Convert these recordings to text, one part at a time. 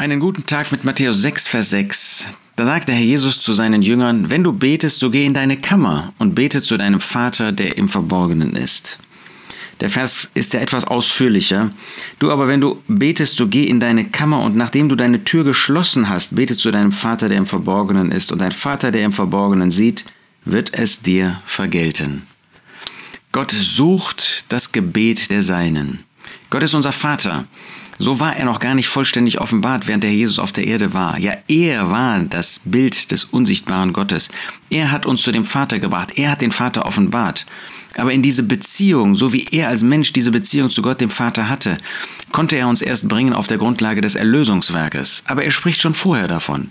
Einen guten Tag mit Matthäus 6, Vers 6. Da sagt der Herr Jesus zu seinen Jüngern, wenn du betest, so geh in deine Kammer und bete zu deinem Vater, der im Verborgenen ist. Der Vers ist ja etwas ausführlicher. Du aber, wenn du betest, so geh in deine Kammer und nachdem du deine Tür geschlossen hast, bete zu deinem Vater, der im Verborgenen ist. Und dein Vater, der im Verborgenen sieht, wird es dir vergelten. Gott sucht das Gebet der Seinen. Gott ist unser Vater. So war er noch gar nicht vollständig offenbart, während der Jesus auf der Erde war. Ja, er war das Bild des unsichtbaren Gottes. Er hat uns zu dem Vater gebracht. Er hat den Vater offenbart. Aber in diese Beziehung, so wie er als Mensch diese Beziehung zu Gott, dem Vater, hatte, konnte er uns erst bringen auf der Grundlage des Erlösungswerkes. Aber er spricht schon vorher davon.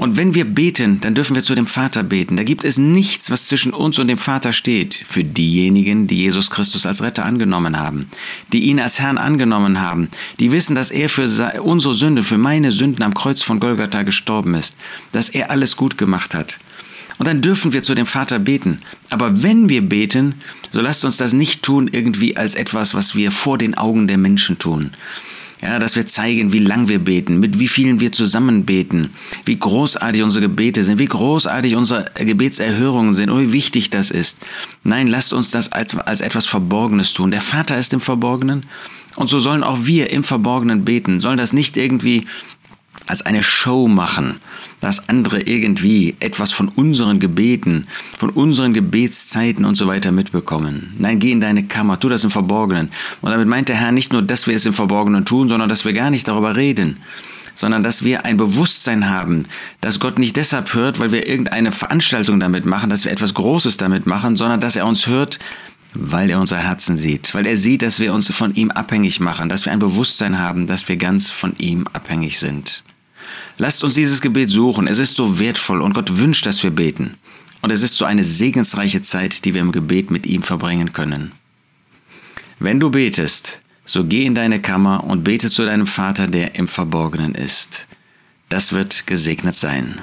Und wenn wir beten, dann dürfen wir zu dem Vater beten. Da gibt es nichts, was zwischen uns und dem Vater steht. Für diejenigen, die Jesus Christus als Retter angenommen haben, die ihn als Herrn angenommen haben, die wissen, dass er für unsere Sünde, für meine Sünden am Kreuz von Golgatha gestorben ist, dass er alles gut gemacht hat. Und dann dürfen wir zu dem Vater beten. Aber wenn wir beten, so lasst uns das nicht tun irgendwie als etwas, was wir vor den Augen der Menschen tun. Ja, dass wir zeigen, wie lang wir beten, mit wie vielen wir zusammen beten, wie großartig unsere Gebete sind, wie großartig unsere Gebetserhörungen sind und wie wichtig das ist. Nein, lasst uns das als, als etwas Verborgenes tun. Der Vater ist im Verborgenen und so sollen auch wir im Verborgenen beten, sollen das nicht irgendwie als eine Show machen, dass andere irgendwie etwas von unseren Gebeten, von unseren Gebetszeiten und so weiter mitbekommen. Nein, geh in deine Kammer, tu das im Verborgenen. Und damit meint der Herr nicht nur, dass wir es im Verborgenen tun, sondern dass wir gar nicht darüber reden, sondern dass wir ein Bewusstsein haben, dass Gott nicht deshalb hört, weil wir irgendeine Veranstaltung damit machen, dass wir etwas Großes damit machen, sondern dass er uns hört, weil er unser Herzen sieht, weil er sieht, dass wir uns von ihm abhängig machen, dass wir ein Bewusstsein haben, dass wir ganz von ihm abhängig sind. Lasst uns dieses Gebet suchen. Es ist so wertvoll und Gott wünscht, dass wir beten. Und es ist so eine segensreiche Zeit, die wir im Gebet mit ihm verbringen können. Wenn du betest, so geh in deine Kammer und bete zu deinem Vater, der im Verborgenen ist. Das wird gesegnet sein.